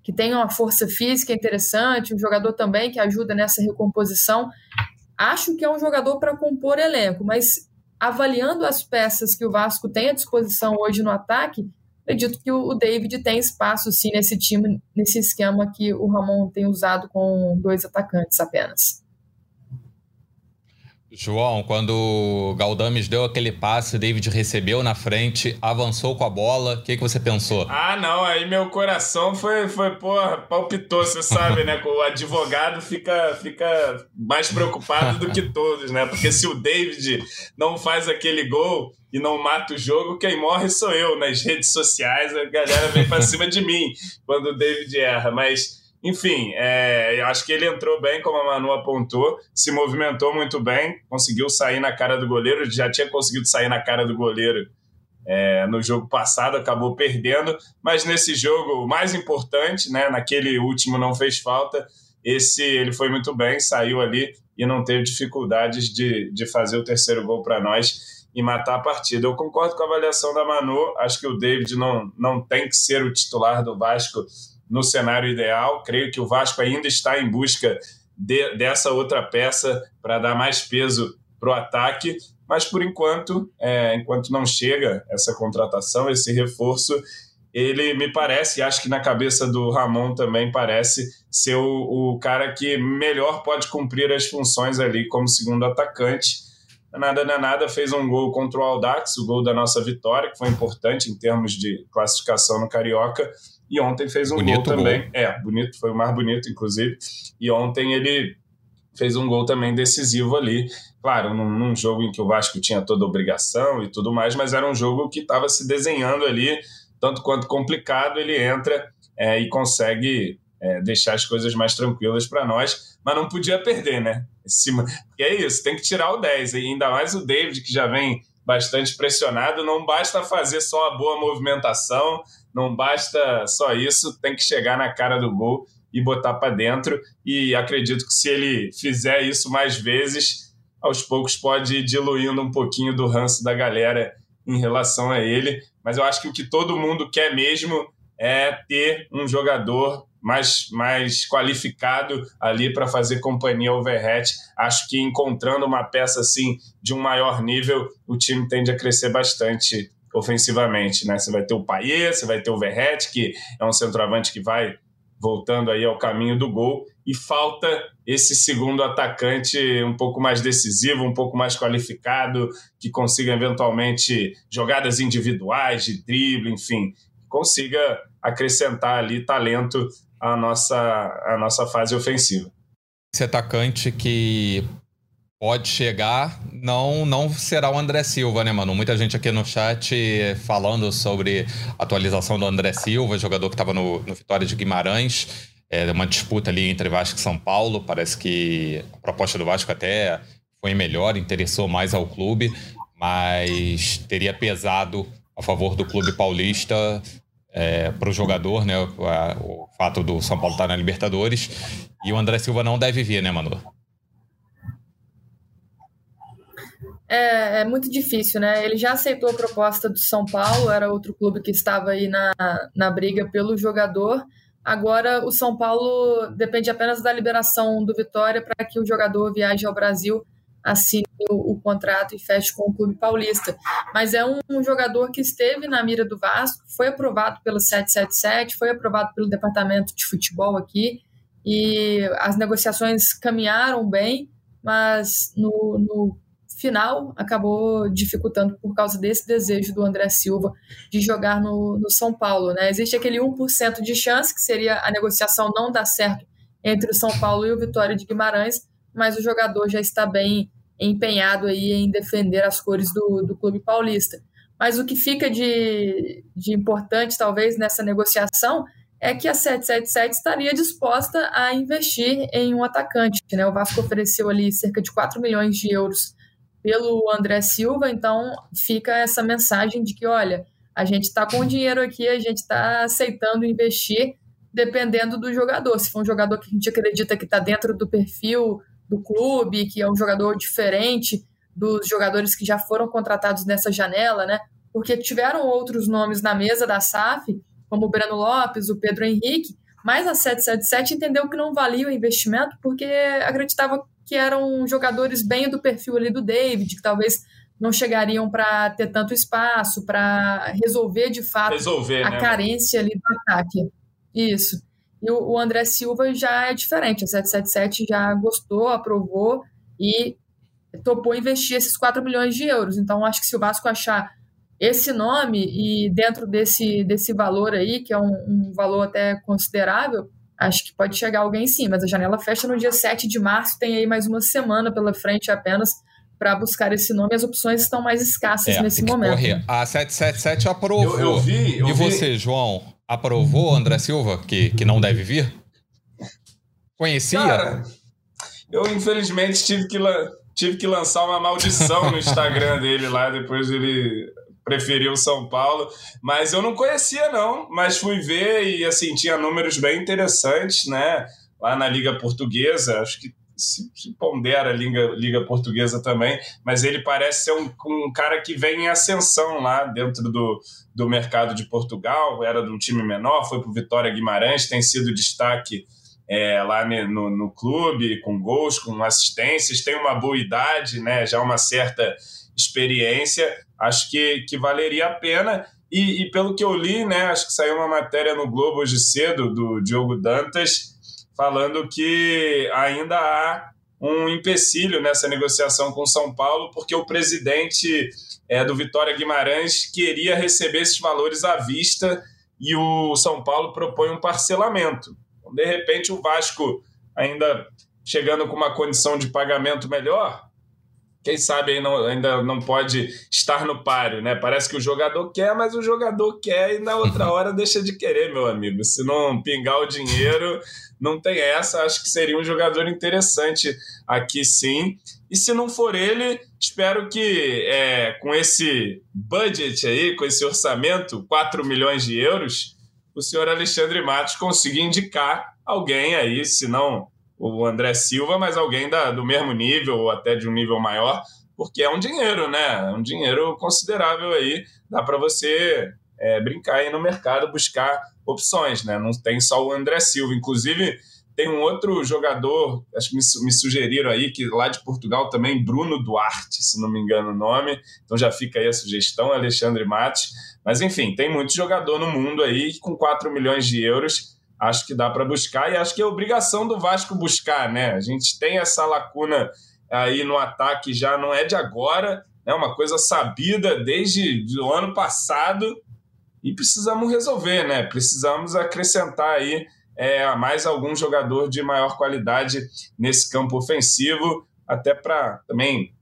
que tem uma força física interessante, um jogador também que ajuda nessa recomposição. Acho que é um jogador para compor elenco, mas avaliando as peças que o Vasco tem à disposição hoje no ataque, acredito que o David tem espaço sim nesse time, nesse esquema que o Ramon tem usado com dois atacantes apenas. João, quando o Galdames deu aquele passe, David recebeu na frente, avançou com a bola, o que, que você pensou? Ah, não, aí meu coração foi, foi porra, palpitou, você sabe, né? O advogado fica, fica mais preocupado do que todos, né? Porque se o David não faz aquele gol e não mata o jogo, quem morre sou eu. Nas redes sociais, a galera vem pra cima de mim quando o David erra, mas enfim, é, eu acho que ele entrou bem, como a Manu apontou, se movimentou muito bem, conseguiu sair na cara do goleiro, já tinha conseguido sair na cara do goleiro é, no jogo passado, acabou perdendo, mas nesse jogo, o mais importante, né, naquele último não fez falta, esse ele foi muito bem, saiu ali e não teve dificuldades de, de fazer o terceiro gol para nós e matar a partida. Eu concordo com a avaliação da Manu, acho que o David não, não tem que ser o titular do Vasco no cenário ideal. Creio que o Vasco ainda está em busca de, dessa outra peça para dar mais peso para o ataque, mas por enquanto, é, enquanto não chega essa contratação, esse reforço, ele me parece, e acho que na cabeça do Ramon também parece ser o, o cara que melhor pode cumprir as funções ali como segundo atacante. Nada nada, fez um gol contra o Aldax, o gol da nossa vitória, que foi importante em termos de classificação no Carioca e ontem fez um bonito gol também. Gol. É, bonito, foi o mais bonito, inclusive. E ontem ele fez um gol também decisivo ali. Claro, num, num jogo em que o Vasco tinha toda a obrigação e tudo mais, mas era um jogo que estava se desenhando ali, tanto quanto complicado. Ele entra é, e consegue é, deixar as coisas mais tranquilas para nós, mas não podia perder, né? Porque é isso, tem que tirar o 10, e ainda mais o David, que já vem bastante pressionado. Não basta fazer só a boa movimentação, não basta só isso, tem que chegar na cara do gol e botar para dentro. E acredito que se ele fizer isso mais vezes, aos poucos pode ir diluindo um pouquinho do ranço da galera em relação a ele. Mas eu acho que o que todo mundo quer mesmo é ter um jogador mais, mais qualificado ali para fazer companhia ao Verret. Acho que encontrando uma peça assim de um maior nível, o time tende a crescer bastante ofensivamente, né? Você vai ter o Payet, você vai ter o Verret, que é um centroavante que vai voltando aí ao caminho do gol, e falta esse segundo atacante um pouco mais decisivo, um pouco mais qualificado, que consiga eventualmente jogadas individuais, de drible, enfim, consiga acrescentar ali talento à nossa, à nossa fase ofensiva. Esse atacante que pode chegar, não não será o André Silva, né, mano? Muita gente aqui no chat falando sobre a atualização do André Silva, jogador que estava no, no Vitória de Guimarães. É uma disputa ali entre Vasco e São Paulo. Parece que a proposta do Vasco até foi melhor, interessou mais ao clube, mas teria pesado a favor do clube paulista é, para o jogador, né? O, fato do São Paulo estar tá na Libertadores. E o André Silva não deve vir, né, Manu? É, é, muito difícil, né? Ele já aceitou a proposta do São Paulo, era outro clube que estava aí na, na briga pelo jogador. Agora, o São Paulo depende apenas da liberação do Vitória para que o jogador viaje ao Brasil, assine o, o, contrato e feche com o clube paulista. Mas é um, um, jogador que esteve na mira do Vasco, foi aprovado pelo 777, foi aprovado pelo departamento de futebol aqui, e as negociações caminharam bem, mas no, no final acabou dificultando por causa desse desejo do André Silva de jogar no, no São Paulo. Né? Existe aquele 1% de chance, que seria a negociação não dar certo entre o São Paulo e o Vitória de Guimarães, mas o jogador já está bem empenhado aí em defender as cores do, do clube paulista. Mas o que fica de, de importante, talvez, nessa negociação é que a 777 estaria disposta a investir em um atacante. Né? O Vasco ofereceu ali cerca de 4 milhões de euros pelo André Silva, então fica essa mensagem de que, olha, a gente está com dinheiro aqui, a gente está aceitando investir dependendo do jogador. Se for um jogador que a gente acredita que está dentro do perfil do clube, que é um jogador diferente dos jogadores que já foram contratados nessa janela, né? Porque tiveram outros nomes na mesa da SAF, como o Breno Lopes, o Pedro Henrique, mas a 777 entendeu que não valia o investimento porque acreditava que eram jogadores bem do perfil ali do David, que talvez não chegariam para ter tanto espaço, para resolver de fato resolver, a né? carência ali do ataque. Isso. E o, André Silva já é diferente. A 777 já gostou, aprovou e topou investir esses 4 milhões de euros. Então, acho que se o Vasco achar esse nome e dentro desse, desse valor aí, que é um, um valor até considerável, acho que pode chegar alguém sim, mas a janela fecha no dia 7 de março, tem aí mais uma semana pela frente apenas para buscar esse nome. As opções estão mais escassas é, nesse momento. Correr. A 777 aprovou. Eu, eu vi. Eu e você, vi. João, aprovou André Silva, que, que não deve vir? Conhecia? Cara, eu infelizmente tive que, tive que lançar uma maldição no Instagram *laughs* dele lá, depois ele preferiu São Paulo, mas eu não conhecia não, mas fui ver e assim tinha números bem interessantes, né? Lá na Liga Portuguesa, acho que se, se pondera a Liga, Liga Portuguesa também, mas ele parece ser um, um cara que vem em ascensão lá dentro do, do mercado de Portugal, era de um time menor, foi para o Vitória Guimarães, tem sido destaque é, lá no, no clube, com gols, com assistências, tem uma boa idade, né, já uma certa experiência, acho que, que valeria a pena. E, e, pelo que eu li, né, acho que saiu uma matéria no Globo hoje cedo do Diogo Dantas falando que ainda há um empecilho nessa negociação com São Paulo, porque o presidente é, do Vitória Guimarães queria receber esses valores à vista e o São Paulo propõe um parcelamento. Então, de repente, o Vasco ainda chegando com uma condição de pagamento melhor, quem sabe não, ainda não pode estar no páreo, né? Parece que o jogador quer, mas o jogador quer e na outra *laughs* hora deixa de querer, meu amigo. Se não pingar o dinheiro, não tem essa. Acho que seria um jogador interessante aqui sim. E se não for ele, espero que é, com esse budget aí, com esse orçamento, 4 milhões de euros, o senhor Alexandre Matos consiga indicar alguém aí, se não o André Silva, mas alguém da, do mesmo nível ou até de um nível maior, porque é um dinheiro, né? É um dinheiro considerável aí. Dá para você é, brincar aí no mercado, buscar opções, né? Não tem só o André Silva. Inclusive, tem um outro jogador, acho que me, me, sugeriram aí, que lá de Portugal também, Bruno Duarte, se não me engano o nome. Então já fica aí a sugestão, Alexandre Matos. Mas enfim, tem muito jogador no mundo aí com 4 milhões de euros acho que dá para buscar e acho que é obrigação do Vasco buscar, né? A gente tem essa lacuna aí no ataque já não é de agora, é uma coisa sabida desde o ano passado e precisamos resolver, né? Precisamos acrescentar aí é, mais algum jogador de maior qualidade nesse campo ofensivo, até para também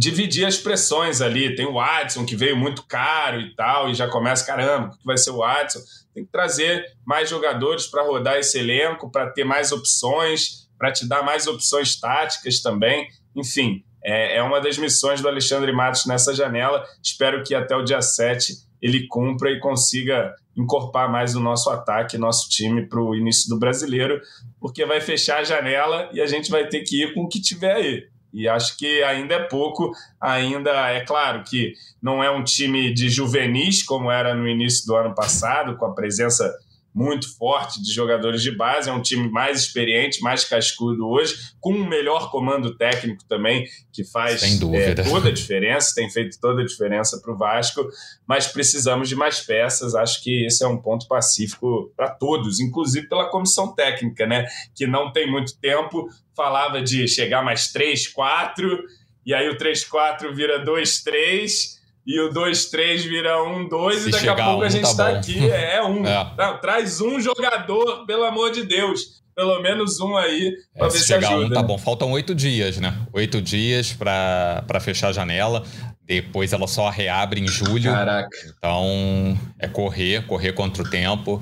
dividir as pressões ali. Tem o Adson, que veio muito caro e tal, e já começa, caramba, o que vai ser o Adson? Tem que trazer mais jogadores para rodar esse elenco, para ter mais opções, para te dar mais opções táticas também. Enfim, é, é uma das missões do Alexandre Matos nessa janela. Espero que até o dia 7 ele cumpra e consiga encorpar mais o nosso ataque, nosso time para o início do brasileiro, porque vai fechar a janela e a gente vai ter que ir com o que tiver aí. E acho que ainda é pouco, ainda é claro que não é um time de juvenis como era no início do ano passado, com a presença muito forte de jogadores de base, é um time mais experiente, mais cascudo hoje, com um melhor comando técnico também, que faz é, toda a diferença, tem feito toda a diferença para o Vasco, mas precisamos de mais peças, acho que esse é um ponto pacífico para todos, inclusive pela comissão técnica, né, que não tem muito tempo, falava de chegar mais três, quatro, e aí o 3-4 vira 2-3, e o 2-3 vira 1-2 e daqui a pouco um, a gente está tá aqui. É *laughs* um. É. Não, traz um jogador, pelo amor de Deus. Pelo menos um aí para é, ver se, se chegar ajuda. um, tá bom. Faltam oito dias, né? Oito dias para fechar a janela. Depois ela só reabre em julho. Caraca. Então é correr, correr contra o tempo.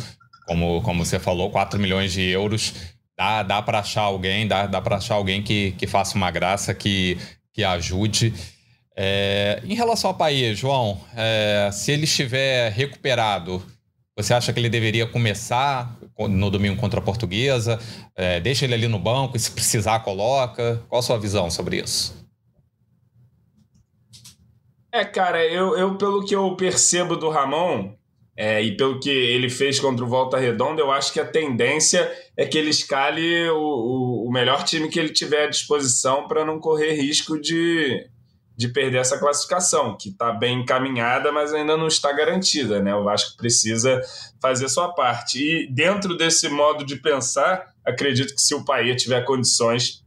Como, como você falou, 4 milhões de euros. Dá, dá para achar alguém, dá, dá para achar alguém que, que faça uma graça, que, que ajude. É, em relação ao país, João, é, se ele estiver recuperado, você acha que ele deveria começar no domingo contra a Portuguesa? É, deixa ele ali no banco e se precisar coloca? Qual a sua visão sobre isso? É, cara, eu, eu pelo que eu percebo do Ramon é, e pelo que ele fez contra o Volta Redonda, eu acho que a tendência é que ele escale o, o, o melhor time que ele tiver à disposição para não correr risco de, de perder essa classificação, que está bem encaminhada, mas ainda não está garantida. Né? O Vasco precisa fazer sua parte. E dentro desse modo de pensar, acredito que se o Paia tiver condições,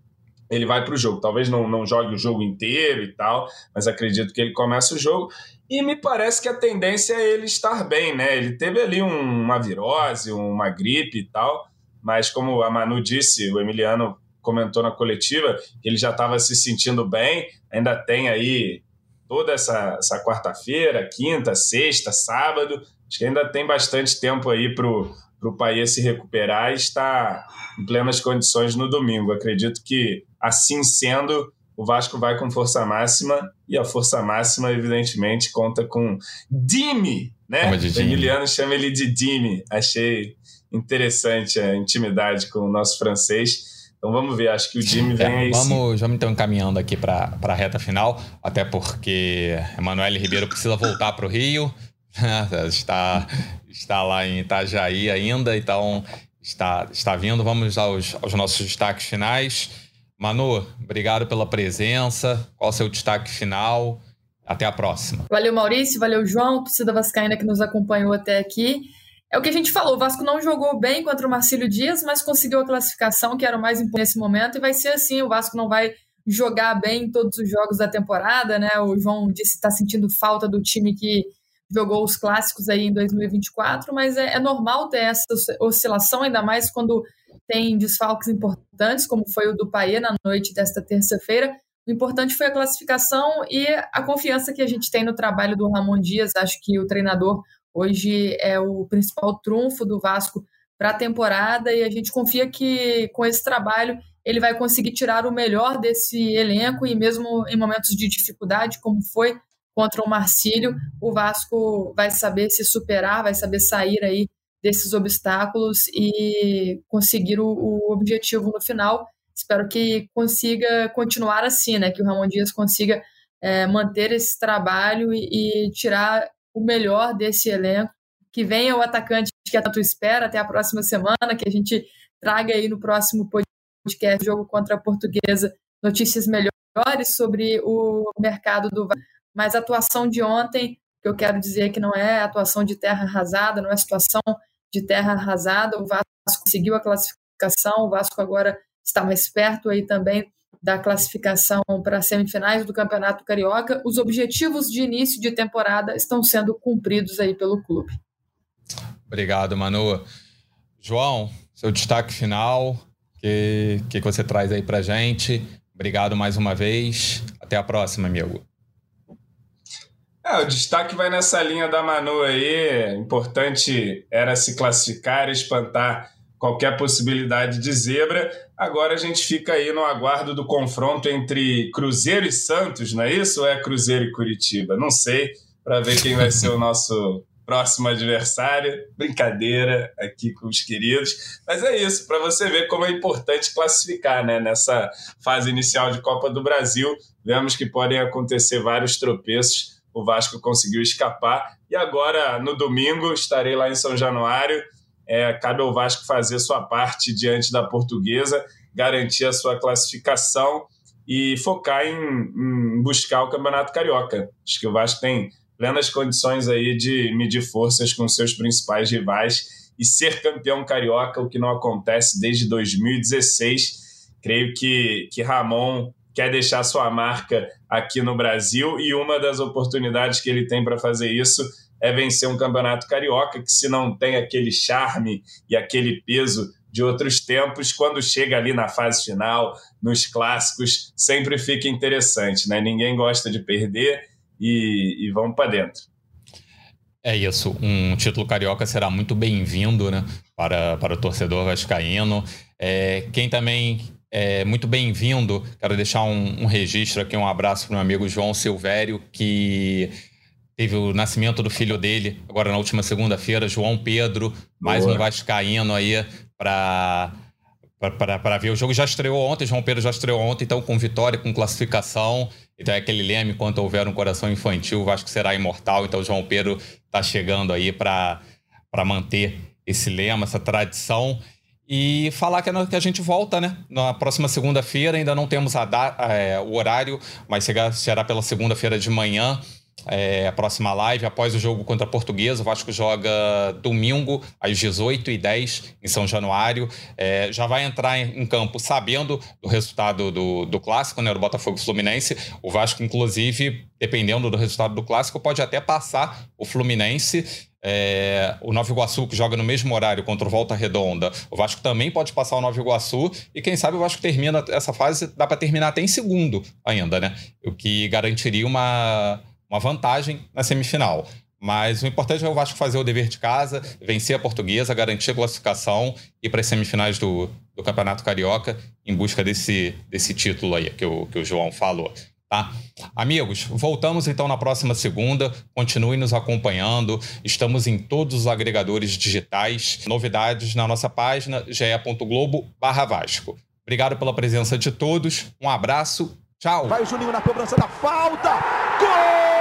ele vai para o jogo. Talvez não, não jogue o jogo inteiro e tal, mas acredito que ele começa o jogo. E me parece que a tendência é ele estar bem, né? Ele teve ali um, uma virose, uma gripe e tal, mas como a Manu disse, o Emiliano comentou na coletiva que ele já estava se sentindo bem, ainda tem aí toda essa, essa quarta-feira, quinta, sexta, sábado, acho que ainda tem bastante tempo aí para o país se recuperar e estar em plenas condições no domingo. Acredito que, assim sendo, o Vasco vai com força máxima e a força máxima, evidentemente, conta com Dimi, né? O Emiliano chama ele de Dimi. Achei interessante a intimidade com o nosso francês. Então vamos ver, acho que o Jimmy vem é, aí. Vamos, vamos então encaminhando aqui para a reta final, até porque Emanuele Ribeiro precisa voltar para o Rio, *laughs* está, está lá em Itajaí ainda, então está, está vindo. Vamos aos, aos nossos destaques finais. Manu, obrigado pela presença. Qual o seu destaque final? Até a próxima. Valeu, Maurício. Valeu, João, torcida vascaína que nos acompanhou até aqui. É o que a gente falou, o Vasco não jogou bem contra o Marcílio Dias, mas conseguiu a classificação, que era o mais importante nesse momento, e vai ser assim, o Vasco não vai jogar bem em todos os jogos da temporada, né? O João disse que está sentindo falta do time que jogou os clássicos aí em 2024, mas é, é normal ter essa oscilação, ainda mais quando tem desfalques importantes, como foi o do Paê na noite desta terça-feira. O importante foi a classificação e a confiança que a gente tem no trabalho do Ramon Dias. Acho que o treinador Hoje é o principal trunfo do Vasco para a temporada e a gente confia que com esse trabalho ele vai conseguir tirar o melhor desse elenco e mesmo em momentos de dificuldade, como foi contra o Marcílio, o Vasco vai saber se superar, vai saber sair aí desses obstáculos e conseguir o, o objetivo no final. Espero que consiga continuar assim, né? Que o Ramon Dias consiga é, manter esse trabalho e, e tirar o melhor desse elenco, que venha o atacante que a tanto espera até a próxima semana, que a gente traga aí no próximo podcast jogo contra a Portuguesa notícias melhores sobre o mercado do mas a atuação de ontem, que eu quero dizer que não é atuação de terra arrasada, não é situação de terra arrasada, o Vasco conseguiu a classificação, o Vasco agora está mais perto aí também da classificação para as semifinais do Campeonato Carioca, os objetivos de início de temporada estão sendo cumpridos aí pelo clube. Obrigado, Manu. João, seu destaque final, que que você traz aí para gente? Obrigado mais uma vez. Até a próxima, amigo. É, o destaque vai nessa linha da Manu aí. Importante era se classificar, espantar qualquer possibilidade de zebra. Agora a gente fica aí no aguardo do confronto entre Cruzeiro e Santos, não é isso? Ou é Cruzeiro e Curitiba? Não sei, para ver quem vai ser o *laughs* nosso próximo adversário. Brincadeira aqui com os queridos. Mas é isso, para você ver como é importante classificar, né? Nessa fase inicial de Copa do Brasil, vemos que podem acontecer vários tropeços. O Vasco conseguiu escapar. E agora, no domingo, estarei lá em São Januário é, cabe ao Vasco fazer sua parte diante da portuguesa, garantir a sua classificação e focar em, em, buscar o Campeonato Carioca. Acho que o Vasco tem plenas condições aí de medir forças com seus principais rivais e ser campeão carioca, o que não acontece desde 2016. Creio que, que Ramon quer deixar sua marca aqui no Brasil e uma das oportunidades que ele tem para fazer isso é vencer um campeonato carioca que, se não tem aquele charme e aquele peso de outros tempos, quando chega ali na fase final, nos clássicos, sempre fica interessante, né? Ninguém gosta de perder e, e vamos para dentro. É isso, um título carioca será muito bem-vindo né, para, para o torcedor vascaíno. É, quem também é muito bem-vindo, quero deixar um, um registro aqui, um abraço para o meu amigo João Silvério, que Teve o nascimento do filho dele, agora na última segunda-feira, João Pedro, mais Boa. um Vascaíno aí para para ver. O jogo já estreou ontem, João Pedro já estreou ontem, então com vitória, com classificação. Então é aquele leme: enquanto houver um coração infantil, o Vasco será imortal. Então João Pedro está chegando aí para manter esse lema, essa tradição. E falar que, que a gente volta, né? Na próxima segunda-feira, ainda não temos a é, o horário, mas será pela segunda-feira de manhã. É, a próxima live, após o jogo contra a Portuguesa. O Vasco joga domingo, às 18h10, em São Januário. É, já vai entrar em, em, campo sabendo do resultado do, do clássico, né? Do Botafogo Fluminense. O Vasco, inclusive, dependendo do resultado do clássico, pode até passar o Fluminense. É, o Nova Iguaçu, que joga no mesmo horário contra o Volta Redonda, o Vasco também pode passar o Nova Iguaçu e quem sabe o Vasco termina essa fase, dá para terminar até em segundo ainda, né? O que garantiria uma, uma vantagem na semifinal. Mas o importante é o Vasco fazer o dever de casa, vencer a portuguesa, garantir a classificação e para as semifinais do, do Campeonato Carioca em busca desse, desse título aí que o, que o João falou. Tá? Amigos, voltamos então na próxima segunda. Continue nos acompanhando. Estamos em todos os agregadores digitais. Novidades na nossa página ge.globo Vasco. Obrigado pela presença de todos. Um abraço. Tchau. Vai o Juninho na cobrança da falta. Gol!